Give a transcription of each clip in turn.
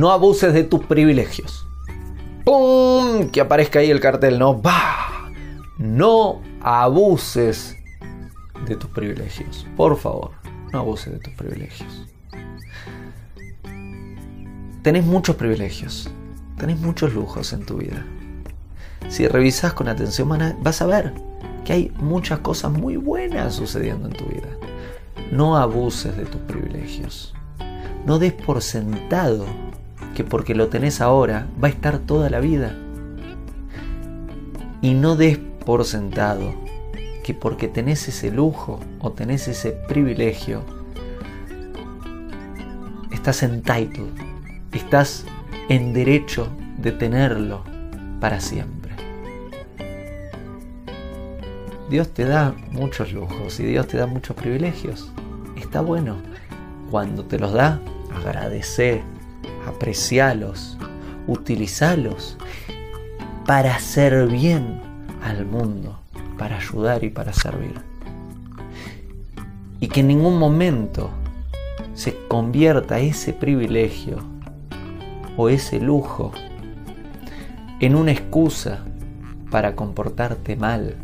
no abuses de tus privilegios. ¡Pum! Que aparezca ahí el cartel, ¿no? ¡Bah! No abuses de tus privilegios. Por favor, no abuses de tus privilegios. Tenés muchos privilegios, tenés muchos lujos en tu vida. Si revisas con atención vas a ver que hay muchas cosas muy buenas sucediendo en tu vida. No abuses de tus privilegios. No des por sentado que porque lo tenés ahora va a estar toda la vida. Y no des por sentado que porque tenés ese lujo o tenés ese privilegio, estás entitled, estás en derecho de tenerlo para siempre. Dios te da muchos lujos y Dios te da muchos privilegios. Está bueno. Cuando te los da, agradece, aprecialos, utilizalos para hacer bien al mundo, para ayudar y para servir. Y que en ningún momento se convierta ese privilegio o ese lujo en una excusa para comportarte mal,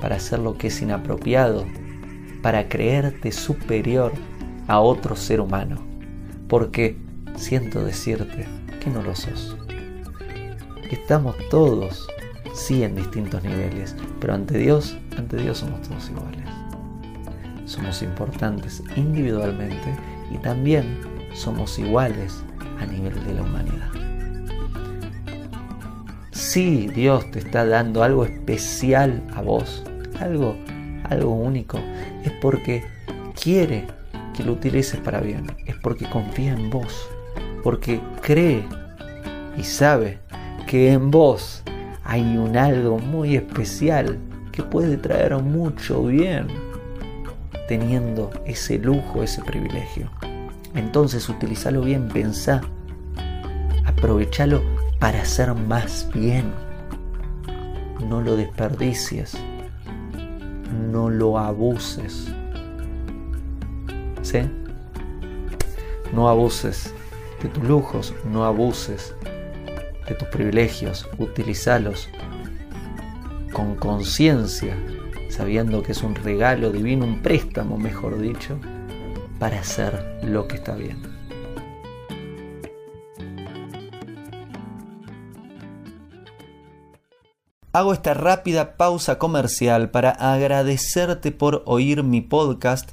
para hacer lo que es inapropiado, para creerte superior a otro ser humano. Porque siento decirte que no lo sos. Estamos todos, sí, en distintos niveles, pero ante Dios, ante Dios somos todos iguales. Somos importantes individualmente y también somos iguales a nivel de la humanidad. Si Dios te está dando algo especial a vos, algo, algo único, es porque quiere que lo utilices para bien, es porque confía en vos, porque cree y sabe que en vos hay un algo muy especial que puede traer mucho bien teniendo ese lujo, ese privilegio. Entonces utilízalo bien, pensá, aprovechalo para hacer más bien. No lo desperdicies, no lo abuses. ¿Sí? No abuses de tus lujos, no abuses de tus privilegios, utilizalos con conciencia, sabiendo que es un regalo divino, un préstamo, mejor dicho, para hacer lo que está bien. Hago esta rápida pausa comercial para agradecerte por oír mi podcast